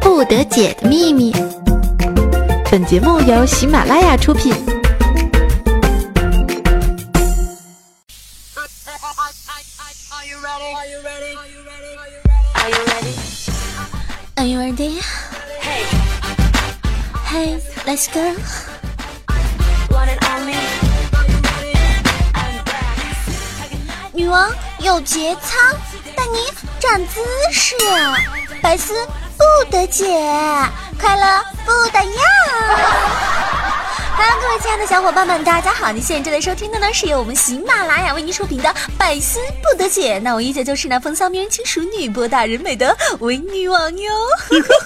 不得解的秘密。本节目由喜马拉雅出品。Are you ready? Hey, let's go. 女王有节操，带你长姿势。白丝得解，快乐不打烊。Hello，各位亲爱的小伙伴们，大家好！你现在正在收听的呢，是由我们喜马拉雅为您出品的《百思不得解》。那我依旧就是那风骚迷人、轻熟女、博大人美的 伪女王哟。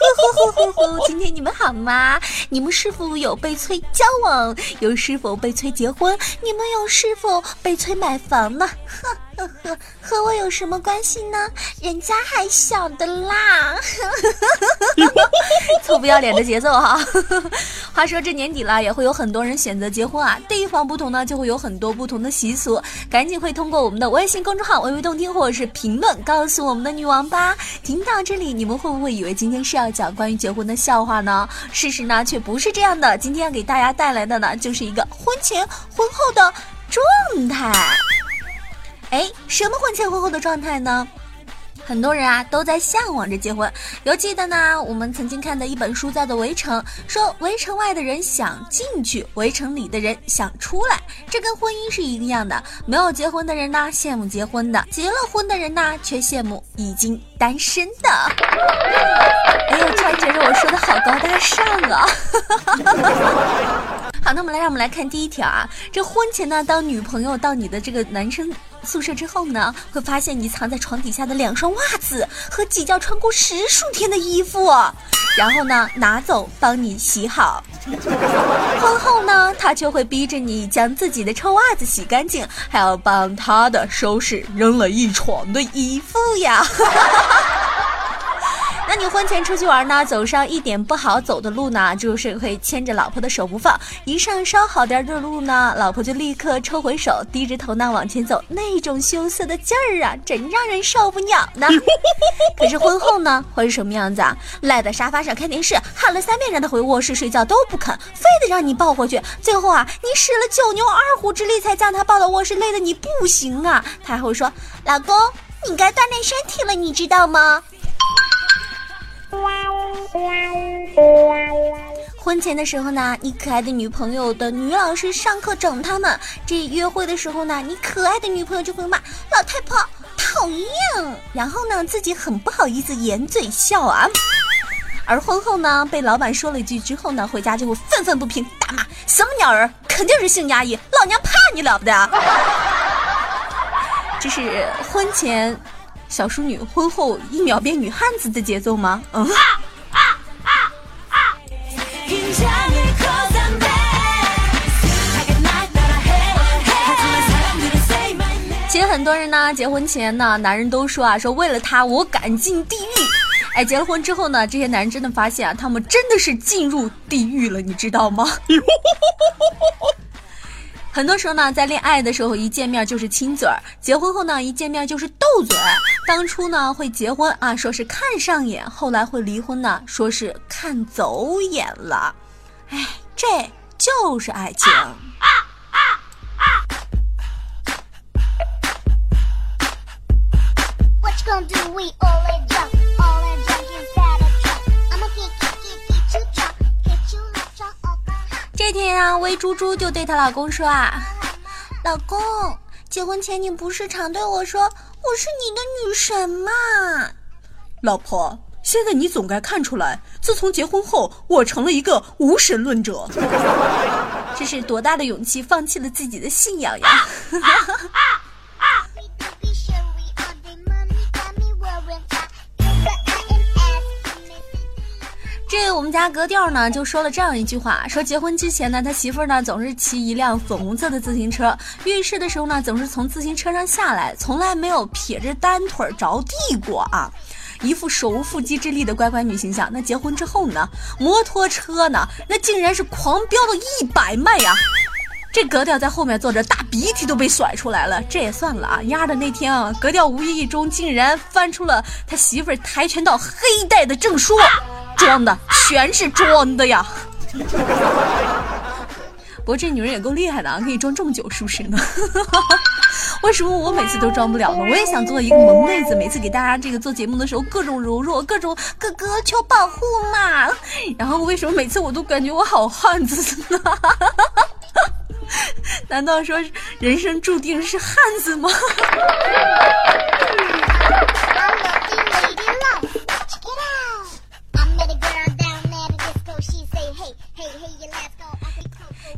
今天你们好吗？你们是否有被催交往？有是否被催结婚？你们有是否被催买房呢？哼。呵呵，和我有什么关系呢？人家还小的啦，臭不要脸的节奏哈。话说这年底了，也会有很多人选择结婚啊。地方不同呢，就会有很多不同的习俗。赶紧会通过我们的微信公众号“微微动听”或者是评论告诉我们的女王吧。听到这里，你们会不会以为今天是要讲关于结婚的笑话呢？事实呢，却不是这样的。今天要给大家带来的呢，就是一个婚前婚后的状态。哎，什么婚前婚后的状态呢？很多人啊都在向往着结婚。犹记得呢，我们曾经看的一本书叫做《围城》，说围城外的人想进去，围城里的人想出来。这跟婚姻是一个样的。没有结婚的人呢羡慕结婚的，结了婚的人呢却羡慕已经单身的。哎呦，突然觉得我说的好高大上啊！好，那我们来让我们来看第一条啊，这婚前呢，当女朋友到你的这个男生。宿舍之后呢，会发现你藏在床底下的两双袜子和几件穿过十数天的衣服，然后呢拿走帮你洗好。婚后呢，他就会逼着你将自己的臭袜子洗干净，还要帮他的收拾扔了一床的衣服呀。那你婚前出去玩呢，走上一点不好走的路呢，就是会牵着老婆的手不放；一上稍好点的路呢，老婆就立刻抽回手，低着头呢往前走，那种羞涩的劲儿啊，真让人受不了呢。可是婚后呢，会是什么样子啊？赖在沙发上看电视，喊了三遍让他回卧室睡觉都不肯，非得让你抱回去。最后啊，你使了九牛二虎之力才将他抱到卧室，累得你不行啊。他还会说：“老公，你该锻炼身体了，你知道吗？”婚前的时候呢，你可爱的女朋友的女老师上课整他们；这约会的时候呢，你可爱的女朋友就会骂老太婆讨厌，然后呢自己很不好意思掩嘴笑啊。而婚后呢，被老板说了一句之后呢，回家就会愤愤不平，大骂什么鸟儿，肯定是性压抑，老娘怕你了不得。这是婚前。小淑女婚后一秒变女汉子的节奏吗？嗯。其实很多人呢，结婚前呢，男人都说啊，说为了他我敢进地狱。哎，结了婚之后呢，这些男人真的发现啊，他们真的是进入地狱了，你知道吗？很多时候呢，在恋爱的时候一见面就是亲嘴儿，结婚后呢一见面就是斗嘴。当初呢会结婚啊，说是看上眼；后来会离婚呢，说是看走眼了。哎，这就是爱情。这天啊，魏猪猪就对她老公说啊：“老公，结婚前你不是常对我说我是你的女神吗？老婆，现在你总该看出来，自从结婚后，我成了一个无神论者。这是多大的勇气，放弃了自己的信仰呀！” 这我们家格调呢就说了这样一句话：说结婚之前呢，他媳妇儿呢总是骑一辆粉红色的自行车，浴室的时候呢总是从自行车上下来，从来没有撇着单腿着地过啊，一副手无缚鸡之力的乖乖女形象。那结婚之后呢，摩托车呢那竟然是狂飙到一百迈呀！这格调在后面坐着，大鼻涕都被甩出来了。这也算了啊！丫的那天啊，格调无意中竟然翻出了他媳妇儿跆拳道黑带的证书。装的，全是装的呀。不过这女人也够厉害的啊，可以装这么久，是不是呢？为什么我每次都装不了呢？我也想做一个萌妹子，每次给大家这个做节目的时候，各种柔弱，各种哥哥求保护嘛。然后为什么每次我都感觉我好汉子呢？难道说人生注定是汉子吗？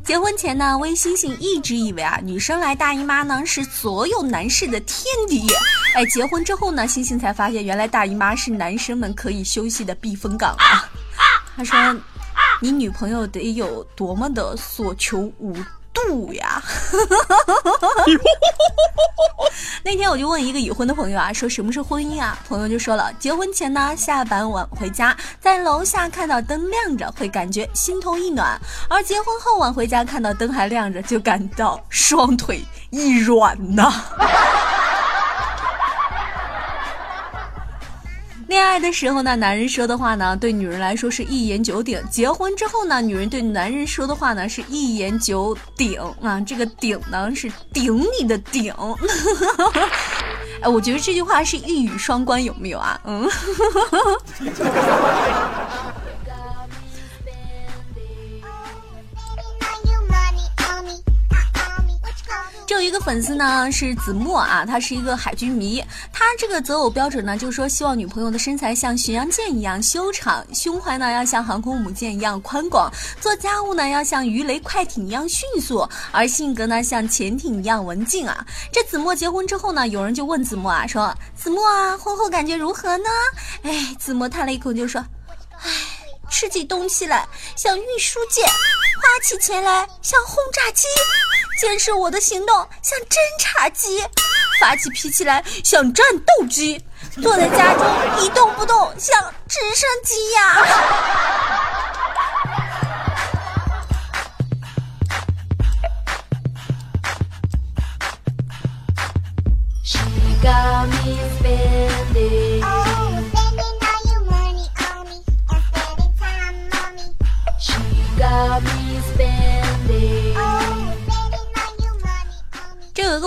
结婚前呢，微星星一直以为啊，女生来大姨妈呢是所有男士的天敌。哎，结婚之后呢，星星才发现，原来大姨妈是男生们可以休息的避风港啊。他说：“你女朋友得有多么的所求无。”度呀！那天我就问一个已婚的朋友啊，说什么是婚姻啊？朋友就说了，结婚前呢，下班晚回家，在楼下看到灯亮着，会感觉心头一暖；而结婚后晚回家，看到灯还亮着，就感到双腿一软呐。恋爱的时候呢，男人说的话呢，对女人来说是一言九鼎；结婚之后呢，女人对男人说的话呢，是一言九鼎啊。这个鼎呢，是顶你的顶。哎，我觉得这句话是一语双关，有没有啊？嗯。有一个粉丝呢，是子墨啊，他是一个海军迷。他这个择偶标准呢，就是说希望女朋友的身材像巡洋舰一样修长，胸怀呢要像航空母舰一样宽广，做家务呢要像鱼雷快艇一样迅速，而性格呢像潜艇一样文静啊。这子墨结婚之后呢，有人就问子墨啊，说子墨啊，婚后感觉如何呢？哎，子墨叹了一口就说，唉，吃起东西来像运输舰，花起钱来像轰炸机。监视我的行动像侦察机，发起脾气来像战斗机，坐在家中一动不动像直升机呀。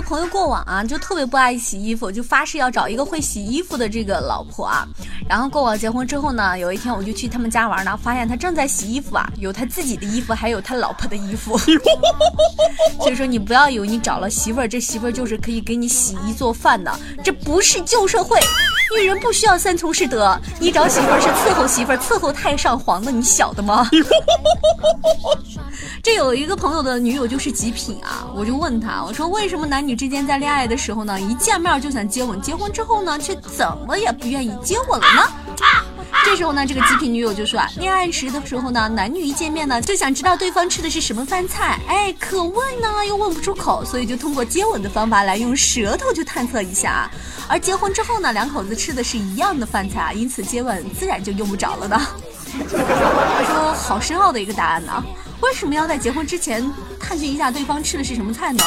朋友过往啊，就特别不爱洗衣服，就发誓要找一个会洗衣服的这个老婆啊。然后过往结婚之后呢，有一天我就去他们家玩呢，发现他正在洗衣服啊，有他自己的衣服，还有他老婆的衣服。所以说你不要以为你找了媳妇儿，这媳妇儿就是可以给你洗衣做饭的，这不是旧社会。女人不需要三从四德，你找媳妇儿是伺候媳妇儿，伺候太上皇的，你晓得吗？这有一个朋友的女友就是极品啊，我就问他，我说为什么男女之间在恋爱的时候呢，一见面就想接吻，结婚之后呢，却怎么也不愿意接吻了呢？这时候呢，这个极品女友就说啊，恋爱时的时候呢，男女一见面呢，就想知道对方吃的是什么饭菜，哎，可问呢又问不出口，所以就通过接吻的方法来用舌头就探测一下。而结婚之后呢，两口子吃的是一样的饭菜啊，因此接吻自然就用不着了呢。他说好深奥的一个答案呢，为什么要在结婚之前探寻一下对方吃的是什么菜呢？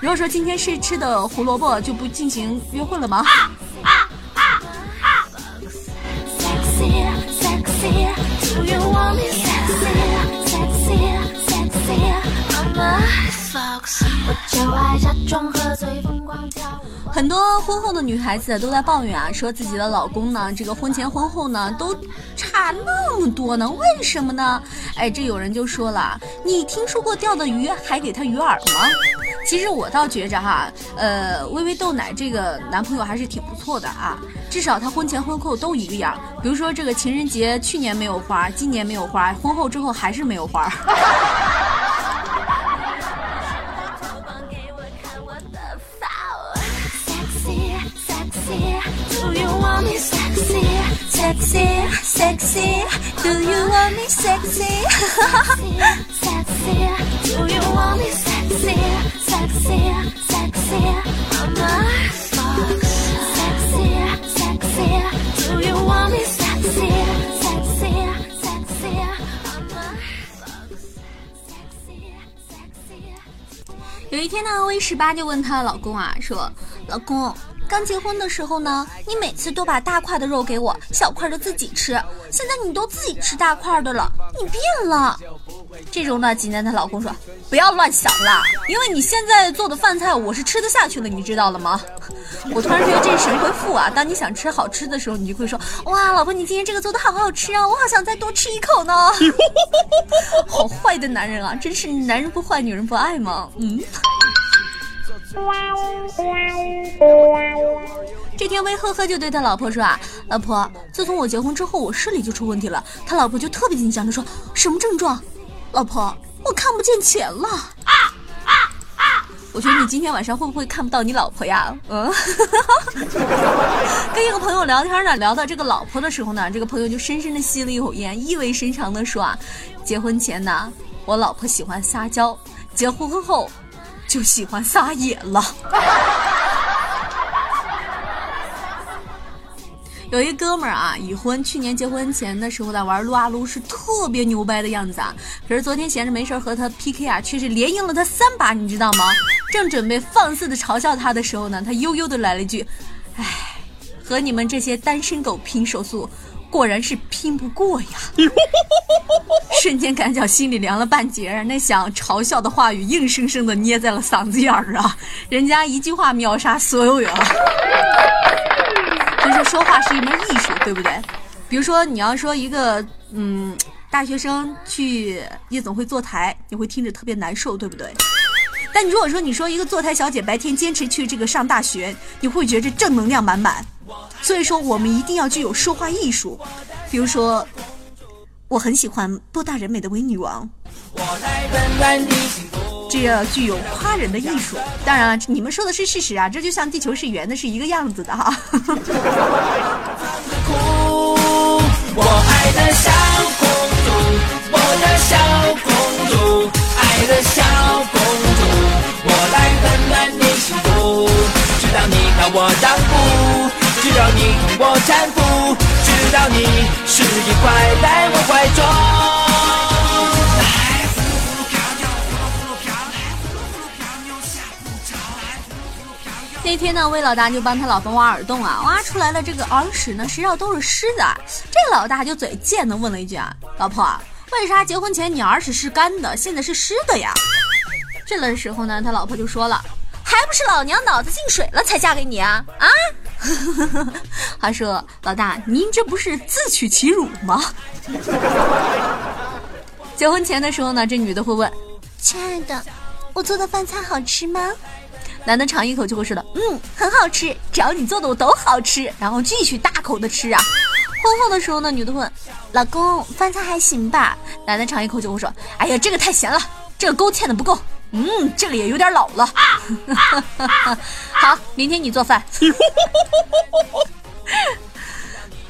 如果说今天是吃的胡萝卜，就不进行约会了吗？Do you want me sexy, sexy, sexy, mama? 很多婚后的女孩子都在抱怨啊，说自己的老公呢，这个婚前婚后呢都差那么多呢，为什么呢？哎，这有人就说了，你听说过钓的鱼还给他鱼饵吗？其实我倒觉着哈，呃，微微豆奶这个男朋友还是挺不错的啊，至少他婚前婚后都一个样。比如说这个情人节去年没有花，今年没有花，婚后之后还是没有花。有一天呢，V 十八就问她老公啊，说：“老公。”刚结婚的时候呢，你每次都把大块的肉给我，小块的自己吃。现在你都自己吃大块的了，你变了。这时候呢，济南的老公说：“不要乱想了，因为你现在做的饭菜我是吃得下去的，你知道了吗？” 我突然觉得这是神回复啊！当你想吃好吃的时候，你就会说：“哇，老婆，你今天这个做的好好吃啊，我好想再多吃一口呢。” 好坏的男人啊，真是男人不坏，女人不爱吗？嗯。这天，威呵呵就对他老婆说：“啊，老婆，自从我结婚之后，我视力就出问题了。”他老婆就特别紧张的说：“什么症状？老婆，我看不见钱了。”啊啊啊！我觉得你今天晚上会不会看不到你老婆呀？嗯，跟一个朋友聊天呢，聊到这个老婆的时候呢，这个朋友就深深的吸了一口烟，意味深长的说：“啊，结婚前呢，我老婆喜欢撒娇，结婚后。”就喜欢撒野了。有一哥们儿啊，已婚，去年结婚前的时候在，玩撸啊撸是特别牛掰的样子啊。可是昨天闲着没事和他 PK 啊，却是连赢了他三把，你知道吗？正准备放肆的嘲笑他的时候呢，他悠悠的来了一句：“哎，和你们这些单身狗拼手速。”果然是拼不过呀！瞬间感觉心里凉了半截，那想嘲笑的话语硬生生的捏在了嗓子眼儿啊！人家一句话秒杀所有人，就是说话是一门艺术，对不对？比如说你要说一个嗯大学生去夜总会坐台，你会听着特别难受，对不对？但如果说你说一个坐台小姐白天坚持去这个上大学，你会觉着正能量满满。所以说，我们一定要具有说话艺术。比如说，我很喜欢波大人美的伪女王，这要具有夸人的艺术。当然了，你们说的是事实啊，这就像地球是圆的，是一个样子的哈。搀扶，直到你失忆快来我怀中。那天呢，魏老大就帮他老婆挖耳洞啊，挖出来了这个耳屎呢，实际上都是湿的。这老大就嘴贱的问了一句啊，老婆，为啥结婚前你耳屎是干的，现在是湿的呀？这个时候呢，他老婆就说了，还不是老娘脑子进水了才嫁给你啊啊！他说：“老大，您这不是自取其辱吗？” 结婚前的时候呢，这女的会问：“亲爱的，我做的饭菜好吃吗？”男的尝一口就会说的：“嗯，很好吃，只要你做的我都好吃。”然后继续大口的吃啊。婚后的时候呢，女的问：“老公，饭菜还行吧？”男的尝一口就会说：“哎呀，这个太咸了，这个勾芡的不够。”嗯，这个也有点老了。好，明天你做饭。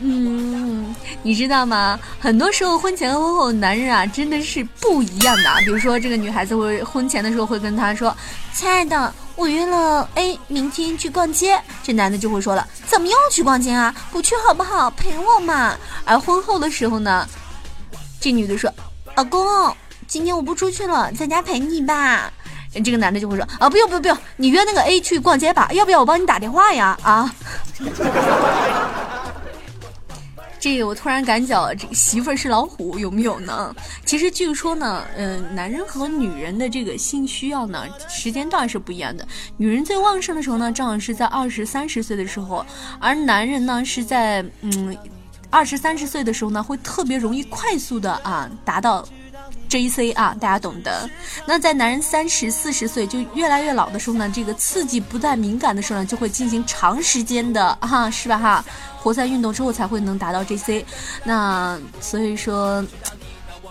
嗯，你知道吗？很多时候婚前婚后男人啊，真的是不一样的。比如说，这个女孩子会婚前的时候会跟他说：“亲爱的，我约了 A 明天去逛街。”这男的就会说了：“怎么又去逛街啊？不去好不好？陪我嘛。”而婚后的时候呢，这女的说：“老公。”今天我不出去了，在家陪你吧。这个男的就会说啊，不用不用不用，你约那个 A 去逛街吧。要不要我帮你打电话呀？啊。这个我突然感觉这个媳妇儿是老虎，有没有呢？其实据说呢，嗯，男人和女人的这个性需要呢，时间段是不一样的。女人最旺盛的时候呢，正好是在二十三十岁的时候，而男人呢是在嗯二十三十岁的时候呢，会特别容易快速的啊达到。J C 啊，大家懂得。那在男人三十四十岁就越来越老的时候呢，这个刺激不再敏感的时候呢，就会进行长时间的哈，是吧哈？活塞运动之后才会能达到 J C。那所以说，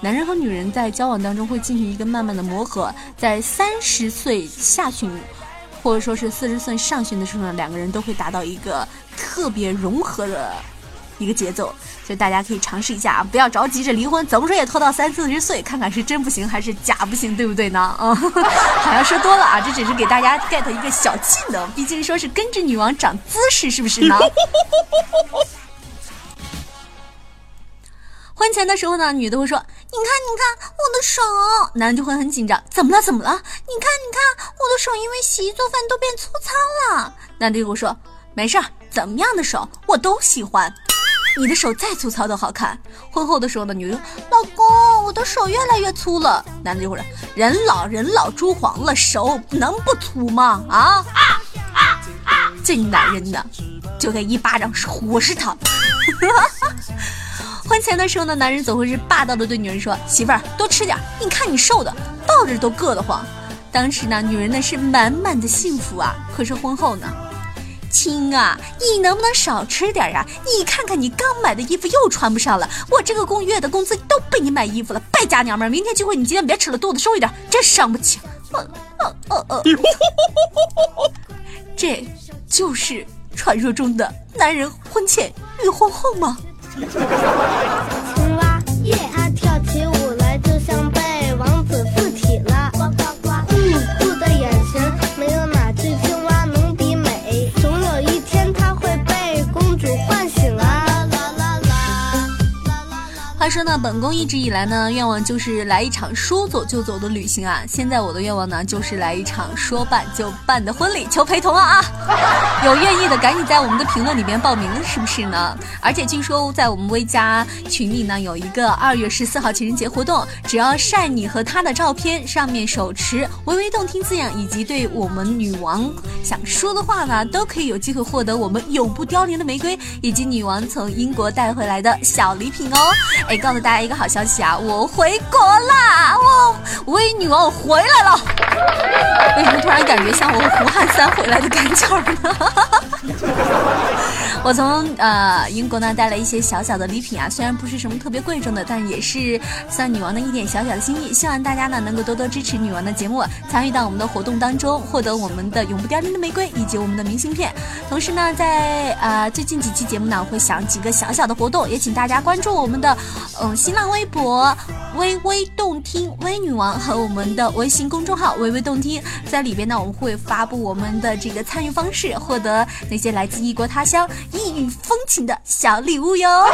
男人和女人在交往当中会进行一个慢慢的磨合，在三十岁下旬，或者说是四十岁上旬的时候呢，两个人都会达到一个特别融合的。一个节奏，所以大家可以尝试一下啊，不要着急着离婚，怎么说也拖到三四十岁，看看是真不行还是假不行，对不对呢？嗯，好像说多了啊，这只是给大家 get 一个小技能，毕竟说是跟着女王长姿势，是不是呢？婚前的时候呢，女的会说：“你看，你看我的手。”男的就会很紧张：“怎么了？怎么了？”你看，你看我的手因为洗衣做饭都变粗糙了。男的就会说。没事儿，怎么样的手我都喜欢。你的手再粗糙都好看。婚后的时候呢，女人老公，我的手越来越粗了。男的就会说，人老人老珠黄了，手能不粗吗？啊！这男人呢，就给一巴掌活死他。婚前的时候呢，男人总会是霸道的对女人说：“媳妇儿多吃点，你看你瘦的，抱着都硌得慌。”当时呢，女人呢是满满的幸福啊。可是婚后呢？亲啊，你能不能少吃点呀？你看看你刚买的衣服又穿不上了，我这个工月的工资都被你买衣服了，败家娘们儿！明天聚会你今天别吃了，肚子瘦一点，真伤不起。呃呃呃呃，这就是传说中的男人婚前与婚后吗？说呢，本宫一直以来呢，愿望就是来一场说走就走的旅行啊。现在我的愿望呢，就是来一场说办就办的婚礼，求陪同啊啊！有愿意的赶紧在我们的评论里边报名，是不是呢？而且据说在我们微家群里呢，有一个二月十四号情人节活动，只要晒你和他的照片，上面手持微微动听字样，以及对我们女王想说的话呢，都可以有机会获得我们永不凋零的玫瑰，以及女王从英国带回来的小礼品哦。哎，告诉大家一个好消息啊，我回国啦！哦威女王回来了。为什么突然感觉像我胡汉三回来的感觉呢？我从呃英国呢带了一些小小的礼品啊，虽然不是什么特别贵重的，但也是算女王的一点小小的心意。希望大家呢能够多多支持女王的节目，参与到我们的活动当中，获得我们的永不凋零的玫瑰以及我们的明信片。同时呢，在呃最近几期节目呢，我会想几个小小的活动，也请大家关注我们的嗯新浪微博微微动听微女王和我们的微信公众号微微动听，在里边呢我们会发布我们的这个参与方式，获得那些来自异国他乡。异域风情的小礼物哟！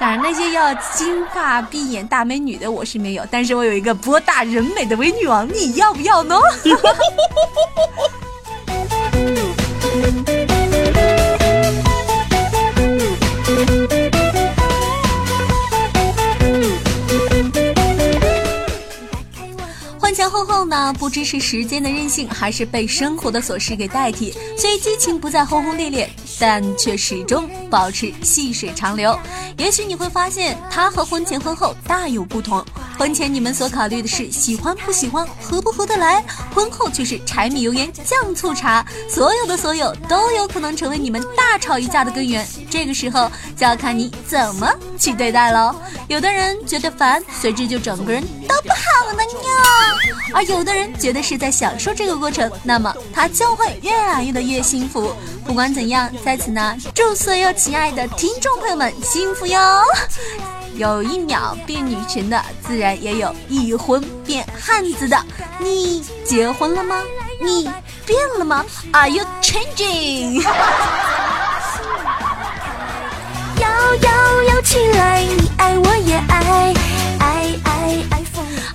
当然，那些要金发碧眼大美女的我是没有，但是我有一个博大人美的伪女王，你要不要呢？婚后呢，不知是时间的任性，还是被生活的琐事给代替，所以激情不再轰轰烈烈，但却始终保持细水长流。也许你会发现，他和婚前婚后大有不同。婚前你们所考虑的是喜欢不喜欢、合不合得来，婚后却是柴米油盐酱醋茶，所有的所有都有可能成为你们大吵一架的根源。这个时候就要看你怎么去对待喽。有的人觉得烦，随之就整个人都不好了呢；而有的人觉得是在享受这个过程，那么他就会越来越的越幸福。不管怎样，在此呢，祝所有亲爱的听众朋友们幸福哟！有一秒变女神的，自然也有一婚变汉子的。你结婚了吗？你变了吗？Are you changing？摇摇摇起来，你爱我也爱，爱爱爱。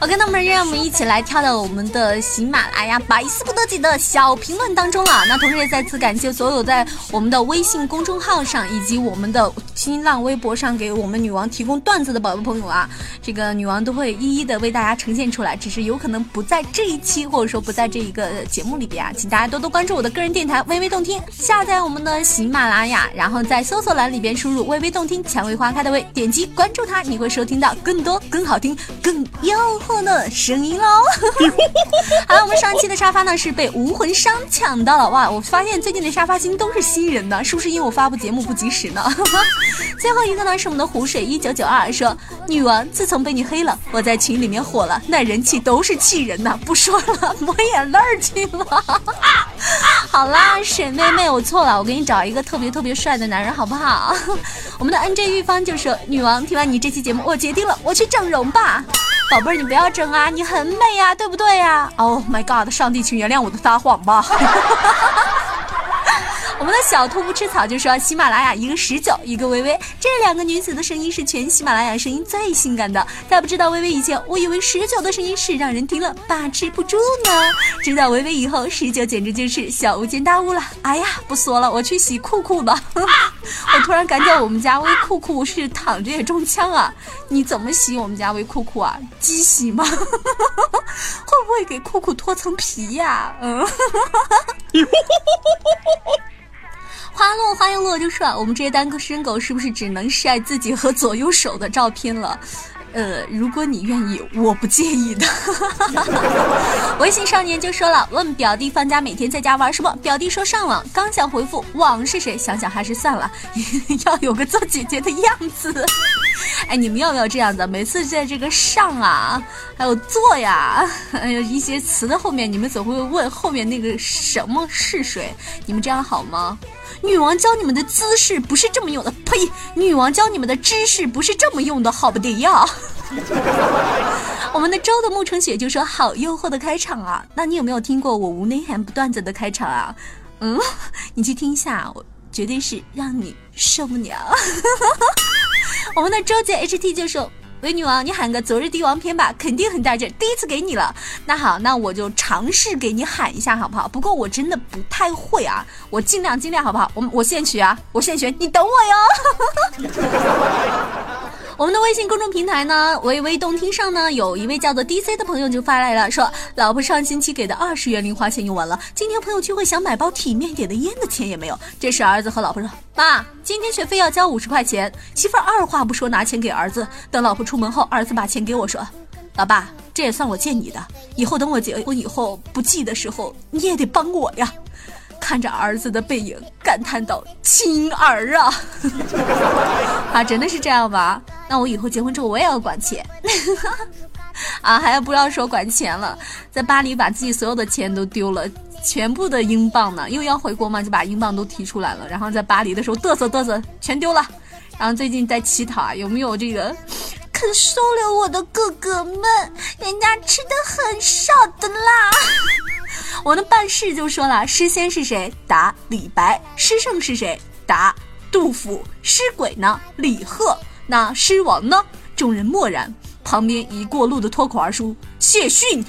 OK，那么让我们一起来跳到我们的喜马拉雅百思不得解的小评论当中啊！那同时也再次感谢所有在我们的微信公众号上以及我们的新浪微博上给我们女王提供段子的宝贝朋友啊，这个女王都会一一的为大家呈现出来，只是有可能不在这一期或者说不在这一个节目里边啊，请大家多多关注我的个人电台微微动听，下载我们的喜马拉雅，然后在搜索栏里边输入微微动听蔷薇花开的薇，点击关注它，你会收听到更多更好听更诱惑。的声音喽，好了，我们上期的沙发呢是被无魂商抢到了哇！我发现最近的沙发星都是新人呢，是不是因为我发布节目不及时呢？最后一个呢是我们的湖水一九九二说，女王自从被你黑了，我在群里面火了，那人气都是气人呐！不说了，抹眼泪去了。好啦，沈妹妹，我错了，我给你找一个特别特别帅的男人好不好？我们的 N J 玉芳就说，女王听完你这期节目，我决定了，我去整容吧。宝贝儿，你不要整啊，你很美呀，对不对呀？Oh my god，上帝，请原谅我的撒谎吧。我们的小兔不吃草就说喜马拉雅一个十九，一个微微，这两个女子的声音是全喜马拉雅声音最性感的。在不知道微微以前，我以为十九的声音是让人听了把持不住呢。知道微微以后，十九简直就是小巫见大巫了。哎呀，不说了，我去洗裤裤吧。我突然感觉我们家微裤裤是躺着也中枪啊！你怎么洗我们家微裤裤啊？机洗吗？会不会给裤裤脱层皮呀？嗯。花落花又落，就说我们这些单身狗是不是只能晒自己和左右手的照片了？呃，如果你愿意，我不介意的。微信少年就说了，问表弟放假每天在家玩什么？表弟说上网，刚想回复网是谁，想想还是算了，要有个做姐姐的样子。哎，你们要不要这样子？每次在这个上啊，还有做呀，还有一些词的后面，你们总会问后面那个什么是谁？你们这样好吗？女王教你们的姿势不是这么用的，呸！女王教你们的知识不是这么用的，好不得呀！我们的周的沐橙雪就说好诱惑的开场啊，那你有没有听过我无内涵不段子的开场啊？嗯，你去听一下，我绝对是让你受不了。我们的周杰 HT 就说。喂，女王，你喊个昨日帝王篇吧，肯定很带劲。第一次给你了，那好，那我就尝试给你喊一下，好不好？不过我真的不太会啊，我尽量尽量，好不好？我我现学啊，我现学，你等我哟。我们的微信公众平台呢，微微动听上呢，有一位叫做 DC 的朋友就发来了，说老婆上星期给的二十元零花钱用完了，今天朋友聚会想买包体面点的烟的钱也没有。这时儿子和老婆说：“妈，今天学费要交五十块钱。”媳妇儿二话不说拿钱给儿子。等老婆出门后，儿子把钱给我说：“老爸，这也算我借你的，以后等我结婚以后不济的时候，你也得帮我呀。”看着儿子的背影，感叹道：“亲儿啊，啊，真的是这样吗？那我以后结婚之后，我也要管钱，啊，还要不要说管钱了？在巴黎把自己所有的钱都丢了，全部的英镑呢，因为要回国嘛，就把英镑都提出来了，然后在巴黎的时候嘚瑟嘚瑟，全丢了。然后最近在乞讨啊，有没有这个肯收留我的哥哥们？人家吃的很少的啦。” 我的办事就说了：诗仙是谁？答李白。诗圣是谁？答杜甫。诗鬼呢？李贺。那诗王呢？众人默然。旁边一过路的脱口而出：“谢逊，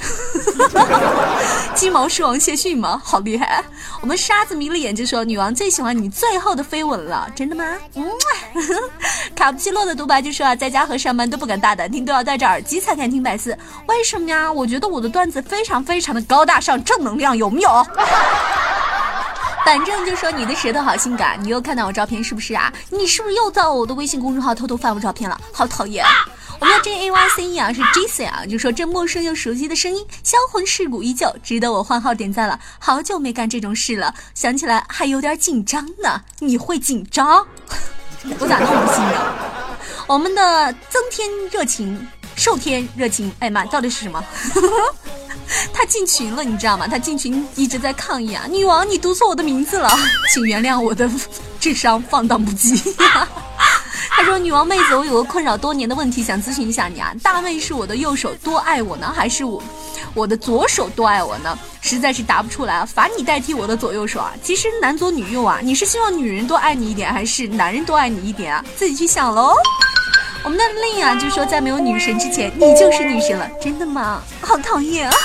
金毛狮王谢逊吗？好厉害！”我们沙子迷了眼就说：“女王最喜欢你最后的飞吻了，真的吗？”嗯，卡布奇诺的独白就说啊，在家和上班都不敢大胆听，都要戴着耳机才敢听百思。为什么呀？我觉得我的段子非常非常的高大上，正能量，有没有？反正就说你的舌头好性感，你又看到我照片是不是啊？你是不是又在我的微信公众号偷偷翻我照片了？好讨厌！我们的 J A Y C E 啊是 J C 啊，就说这陌生又熟悉的声音，销魂蚀骨依旧，值得我换号点赞了。好久没干这种事了，想起来还有点紧张呢。你会紧张？我咋那么不信呢？我们的增添热情，受添热情，哎妈，到底是什么？他进群了，你知道吗？他进群一直在抗议啊！女王，你读错我的名字了，请原谅我的智商放荡不羁。他说：“女王妹子，我有个困扰多年的问题想咨询一下你啊。大妹是我的右手多爱我呢，还是我我的左手多爱我呢？实在是答不出来啊，罚你代替我的左右手啊。其实男左女右啊，你是希望女人多爱你一点，还是男人多爱你一点啊？自己去想喽。我们的令啊就说，在没有女神之前，你就是女神了，真的吗？好讨厌啊！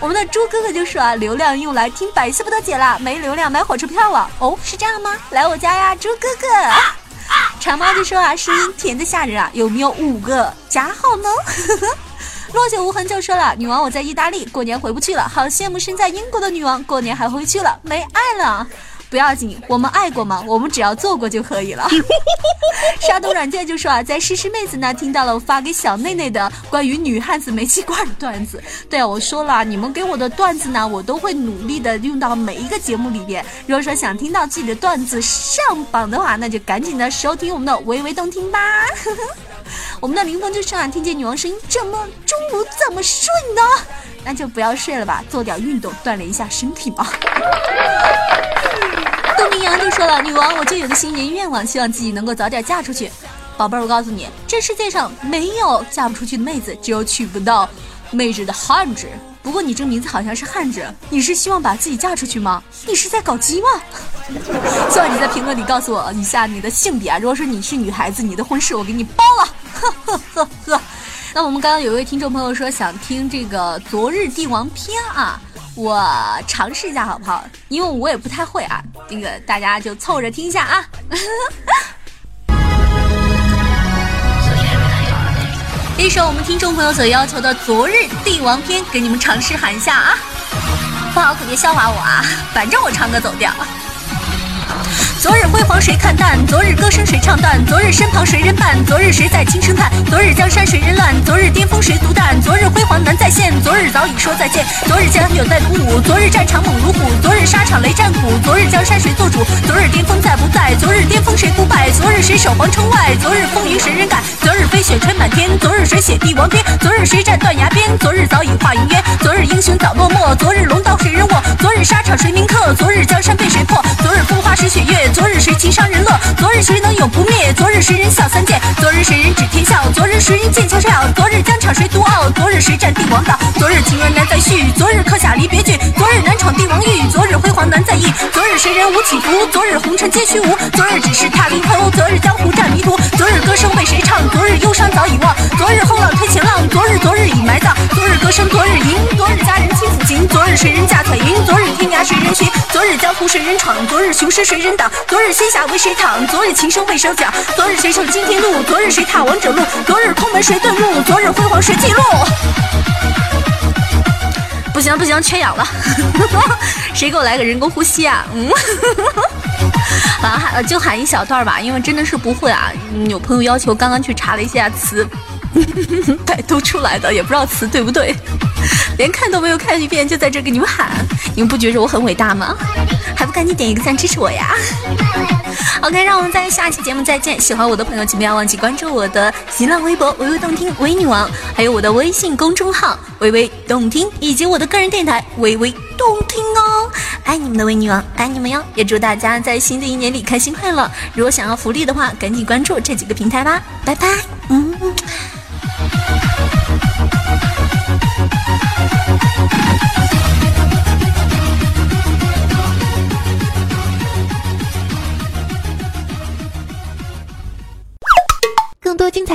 我们的猪哥哥就说啊，流量用来听百思不得解了，没流量买火车票了。哦，是这样吗？来我家呀，猪哥哥。”长毛就说啊，声音甜的吓人啊，有没有五个加号呢？落雪无痕就说了，女王我在意大利过年回不去了，好羡慕身在英国的女王过年还回去了，没爱了。不要紧，我们爱过吗？我们只要做过就可以了。沙东软件就说啊，在诗诗妹子那听到了我发给小内内的关于女汉子煤气罐的段子。对啊，我说了，你们给我的段子呢，我都会努力的用到每一个节目里边。如果说想听到自己的段子上榜的话，那就赶紧的收听我们的微微动听吧。我们的林峰就说啊，听见女王声音，这么中午怎么睡呢？那就不要睡了吧，做点运动锻炼一下身体嘛。杜明阳就说了：“女王，我就有个新年愿望，希望自己能够早点嫁出去。宝贝儿，我告诉你，这世界上没有嫁不出去的妹子，只有娶不到妹子的汉子。不过你这名字好像是汉子，你是希望把自己嫁出去吗？你是在搞基吗？” 希望你在评论里告诉我一下你的性别啊。如果说你是女孩子，你的婚事我给你包了。呵呵呵呵。那我们刚刚有一位听众朋友说想听这个《昨日帝王篇》啊，我尝试一下好不好？因为我也不太会啊，这个大家就凑着听一下啊。一首我们听众朋友所要求的《昨日帝王篇》，给你们尝试喊一下啊！不好可别笑话我啊，反正我唱歌走调。昨日辉煌谁看淡？昨日歌声谁唱断？昨日身旁谁人伴？昨日谁在轻声叹？昨日江山谁人乱？昨日巅峰谁独担？昨日辉煌难再现，昨日早已说再见。昨日江有在鼓舞，昨日战场猛如虎，昨日沙场雷战鼓，昨日江山谁做主？昨日巅峰在不在？昨日巅峰谁不败？昨日谁守皇城外？昨日风云谁人敢？昨日飞雪吹满天，昨日谁写帝王篇？昨日谁战断崖边？昨日早已化云烟。昨日英雄早落寞，昨日龙刀谁人握？昨日沙场谁铭刻？昨日江山被被谁破？昨日风花谁雪月？昨日谁情伤人乐？昨日谁能永不灭？昨日谁人笑三剑？昨日谁人指天笑？昨日谁人剑桥笑？昨日疆场谁独傲？昨日谁占帝王道？昨日情缘难再续？昨日刻下离别句？昨日难闯帝王域？昨日辉煌难再忆？昨日谁人无起伏？昨日红尘皆虚无？昨日只是踏临头？昨日江湖战迷途？昨日歌声为谁唱？昨日忧伤早已忘？昨日后浪推前浪？昨日昨日已埋葬？昨日歌声昨日吟？昨日佳人轻抚琴？昨日谁人驾彩云？昨日天涯谁人寻？昨日江湖谁人闯？昨日雄狮谁人挡？昨日仙侠为谁躺？昨日琴声为谁讲？昨日谁胜惊天怒？昨日谁踏王者路？昨日空门谁遁入？昨日辉煌谁记录？不行不行，缺氧了！谁给我来个人工呼吸啊？嗯，啊，喊就喊一小段吧，因为真的是不会啊。有朋友要求，刚刚去查了一下词，百度出来的，也不知道词对不对，连看都没有看一遍，就在这给你们喊，你们不觉着我很伟大吗？还不赶紧点一个赞支持我呀！OK，让我们在下期节目再见。喜欢我的朋友，请不要忘记关注我的新浪微博“微微动听微女王”，还有我的微信公众号“微微动听”，以及我的个人电台“微微动听”哦。爱你们的微女王，爱你们哟！也祝大家在新的一年里开心快乐。如果想要福利的话，赶紧关注这几个平台吧。拜拜，嗯。